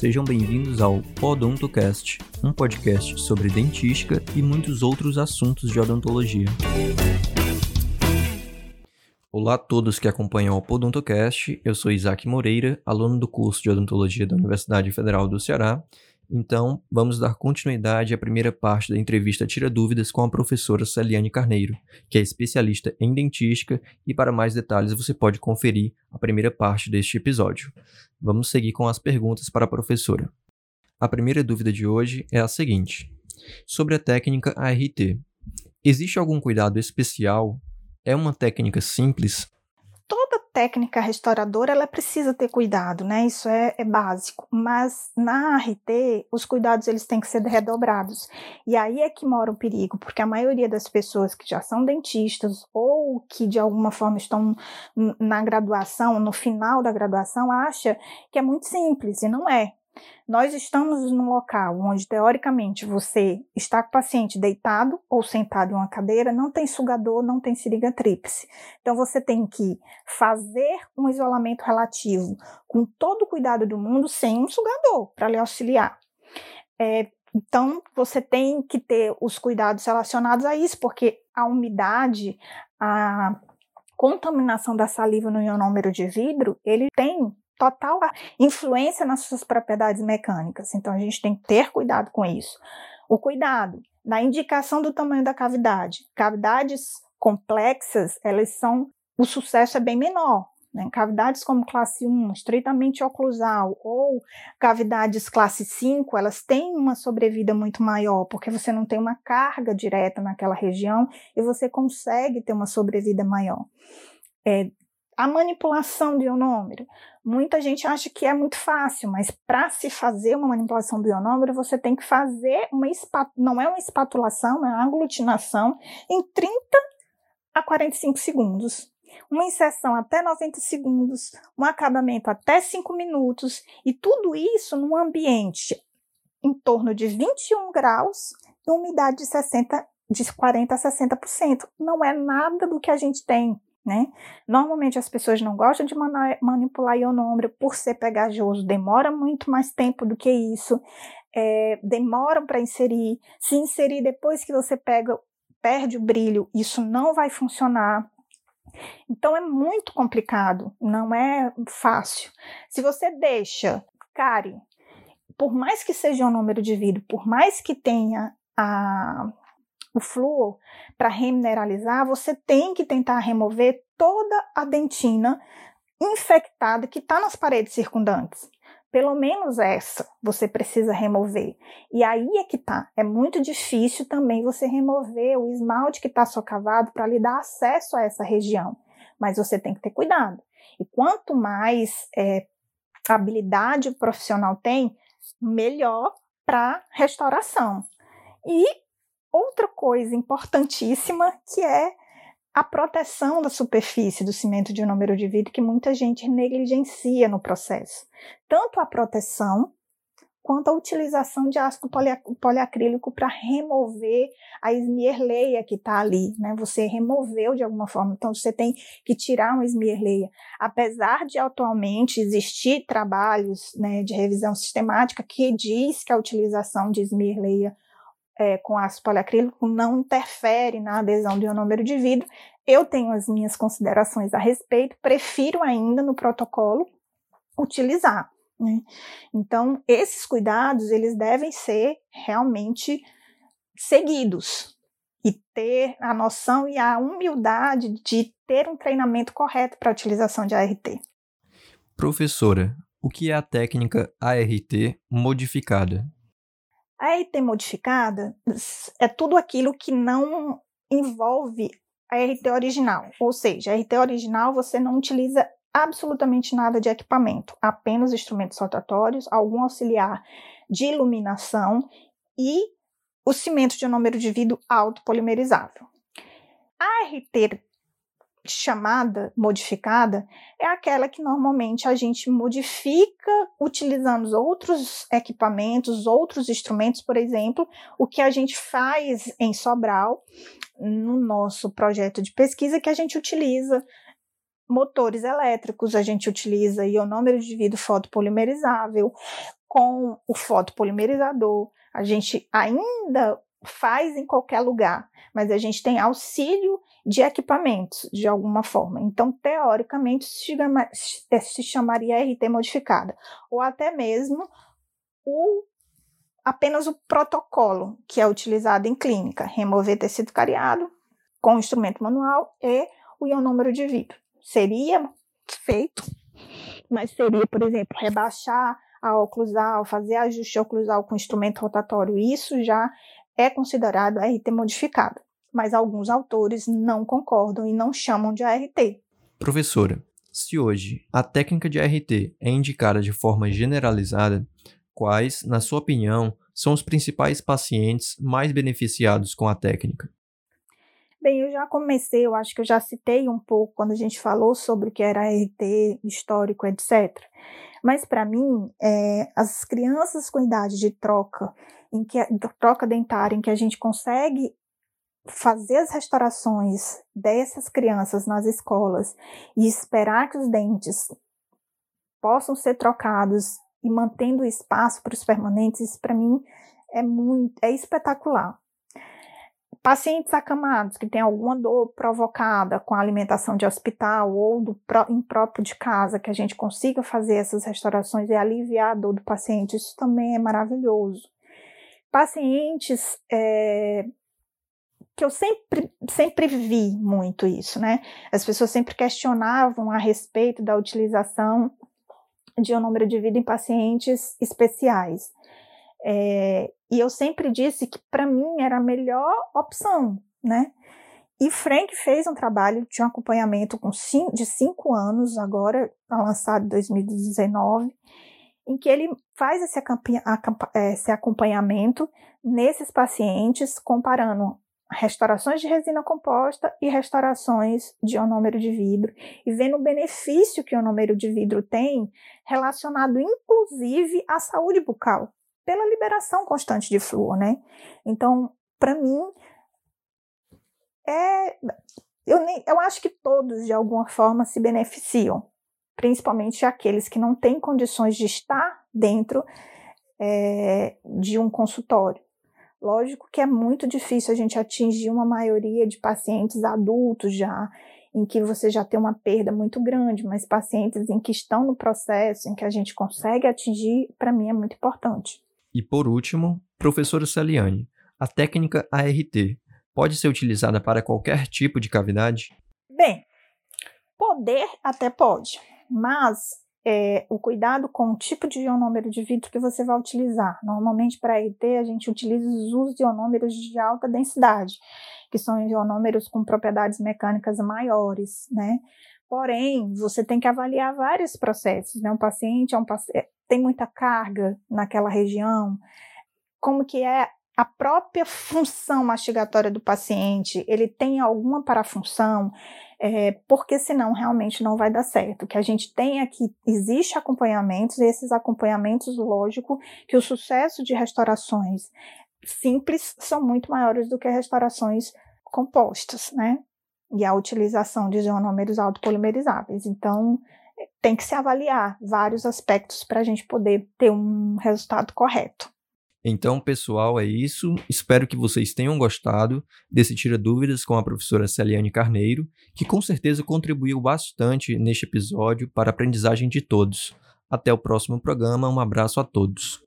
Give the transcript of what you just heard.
Sejam bem-vindos ao Odontocast, um podcast sobre dentística e muitos outros assuntos de odontologia. Olá a todos que acompanham o Podontocast, eu sou Isaac Moreira, aluno do curso de Odontologia da Universidade Federal do Ceará. Então, vamos dar continuidade à primeira parte da entrevista Tira Dúvidas com a professora Celiane Carneiro, que é especialista em dentística, e para mais detalhes você pode conferir a primeira parte deste episódio. Vamos seguir com as perguntas para a professora. A primeira dúvida de hoje é a seguinte: sobre a técnica ART. Existe algum cuidado especial? É uma técnica simples? Técnica restauradora ela precisa ter cuidado, né? Isso é, é, básico. Mas na ART, os cuidados eles têm que ser redobrados. E aí é que mora o perigo, porque a maioria das pessoas que já são dentistas ou que de alguma forma estão na graduação, no final da graduação, acha que é muito simples e não é. Nós estamos num local onde, teoricamente, você está com o paciente deitado ou sentado em uma cadeira, não tem sugador, não tem seringa tríplice. Então, você tem que fazer um isolamento relativo com todo o cuidado do mundo, sem um sugador para lhe auxiliar. É, então, você tem que ter os cuidados relacionados a isso, porque a umidade, a contaminação da saliva no ionômero de vidro, ele tem total influência nas suas propriedades mecânicas. Então a gente tem que ter cuidado com isso. O cuidado na indicação do tamanho da cavidade. Cavidades complexas, elas são o sucesso é bem menor. Né? Cavidades como classe 1, estritamente oclusal, ou cavidades classe 5, elas têm uma sobrevida muito maior, porque você não tem uma carga direta naquela região e você consegue ter uma sobrevida maior. É, a manipulação do ionômero. Muita gente acha que é muito fácil, mas para se fazer uma manipulação do ionômero, você tem que fazer uma não é uma espatulação, é uma aglutinação em 30 a 45 segundos. Uma inserção até 90 segundos, um acabamento até 5 minutos, e tudo isso num ambiente em torno de 21 graus e umidade de 60 de 40 a 60%. Não é nada do que a gente tem né? Normalmente as pessoas não gostam de manipular ionômero por ser pegajoso, demora muito mais tempo do que isso, é, demoram para inserir. Se inserir depois que você pega, perde o brilho, isso não vai funcionar. Então é muito complicado, não é fácil. Se você deixa, care, por mais que seja um número de vidro, por mais que tenha a, o flúor para remineralizar, você tem que tentar remover toda a dentina infectada que está nas paredes circundantes. Pelo menos essa você precisa remover. E aí é que tá. É muito difícil também você remover o esmalte que está socavado para lhe dar acesso a essa região. Mas você tem que ter cuidado. E quanto mais é, habilidade o profissional tem, melhor para restauração. E coisa importantíssima que é a proteção da superfície do cimento de número de vidro que muita gente negligencia no processo. Tanto a proteção quanto a utilização de ácido poliacrílico para remover a esmierleia que está ali, né? Você removeu de alguma forma, então você tem que tirar uma esmierleia. Apesar de atualmente existir trabalhos né, de revisão sistemática que diz que a utilização de esmierleia é, com ácido poliacrílico não interfere na adesão do ionômero de vidro. Eu tenho as minhas considerações a respeito, prefiro ainda no protocolo utilizar. Né? Então, esses cuidados, eles devem ser realmente seguidos e ter a noção e a humildade de ter um treinamento correto para a utilização de ART. Professora, o que é a técnica ART modificada? A RT modificada é tudo aquilo que não envolve a RT original. Ou seja, a RT original você não utiliza absolutamente nada de equipamento, apenas instrumentos rotatórios, algum auxiliar de iluminação e o cimento de número de vidro autopolimerizável. A RT chamada modificada é aquela que normalmente a gente modifica utilizando outros equipamentos, outros instrumentos, por exemplo, o que a gente faz em Sobral no nosso projeto de pesquisa que a gente utiliza motores elétricos, a gente utiliza ionômero de vidro fotopolimerizável, com o fotopolimerizador, a gente ainda faz em qualquer lugar, mas a gente tem auxílio de equipamentos de alguma forma. Então, teoricamente, se, se chamaria RT modificada, ou até mesmo o apenas o protocolo que é utilizado em clínica, remover tecido cariado com instrumento manual e o ionômero de vidro. Seria feito, mas seria, por exemplo, rebaixar a oclusal, fazer ajuste oclusal com instrumento rotatório. Isso já é considerado RT modificado, mas alguns autores não concordam e não chamam de ART. Professora, se hoje a técnica de ART é indicada de forma generalizada, quais, na sua opinião, são os principais pacientes mais beneficiados com a técnica? Bem, eu já comecei, eu acho que eu já citei um pouco quando a gente falou sobre o que era RT, histórico, etc. Mas para mim, é, as crianças com idade de troca, em que troca dentária, em que a gente consegue fazer as restaurações dessas crianças nas escolas e esperar que os dentes possam ser trocados e mantendo espaço para os permanentes, para mim é muito, é espetacular. Pacientes acamados que têm alguma dor provocada com a alimentação de hospital ou do impróprio de casa, que a gente consiga fazer essas restaurações e aliviar a dor do paciente, isso também é maravilhoso. Pacientes é, que eu sempre, sempre vi muito isso, né? As pessoas sempre questionavam a respeito da utilização de um número de vida em pacientes especiais. É, e eu sempre disse que para mim era a melhor opção, né? E Frank fez um trabalho de um acompanhamento com cinco, de cinco anos, agora tá lançado em 2019, em que ele faz esse, esse acompanhamento nesses pacientes, comparando restaurações de resina composta e restaurações de ionômero de vidro, e vendo o benefício que o ionômero de vidro tem relacionado inclusive à saúde bucal, pela liberação constante de flúor, né? Então, para mim, é, eu, nem, eu acho que todos, de alguma forma, se beneficiam, principalmente aqueles que não têm condições de estar dentro é, de um consultório. Lógico que é muito difícil a gente atingir uma maioria de pacientes adultos já, em que você já tem uma perda muito grande, mas pacientes em que estão no processo, em que a gente consegue atingir, para mim é muito importante. E por último, professora Celiane, a técnica ART pode ser utilizada para qualquer tipo de cavidade? Bem, poder até pode, mas é, o cuidado com o tipo de ionômero de vidro que você vai utilizar. Normalmente, para ET, a gente utiliza os ionômeros de alta densidade, que são ionômeros com propriedades mecânicas maiores, né? Porém, você tem que avaliar vários processos, né? Um paciente é um paciente, tem muita carga naquela região, como que é a própria função mastigatória do paciente, ele tem alguma parafunção, é, porque senão realmente não vai dar certo. Que a gente tem aqui, existe acompanhamentos, e esses acompanhamentos, lógico, que o sucesso de restaurações simples são muito maiores do que restaurações compostas, né? E a utilização de ionômeros autopolimerizáveis. Então, tem que se avaliar vários aspectos para a gente poder ter um resultado correto. Então, pessoal, é isso. Espero que vocês tenham gostado desse Tira Dúvidas com a professora Celiane Carneiro, que com certeza contribuiu bastante neste episódio para a aprendizagem de todos. Até o próximo programa, um abraço a todos.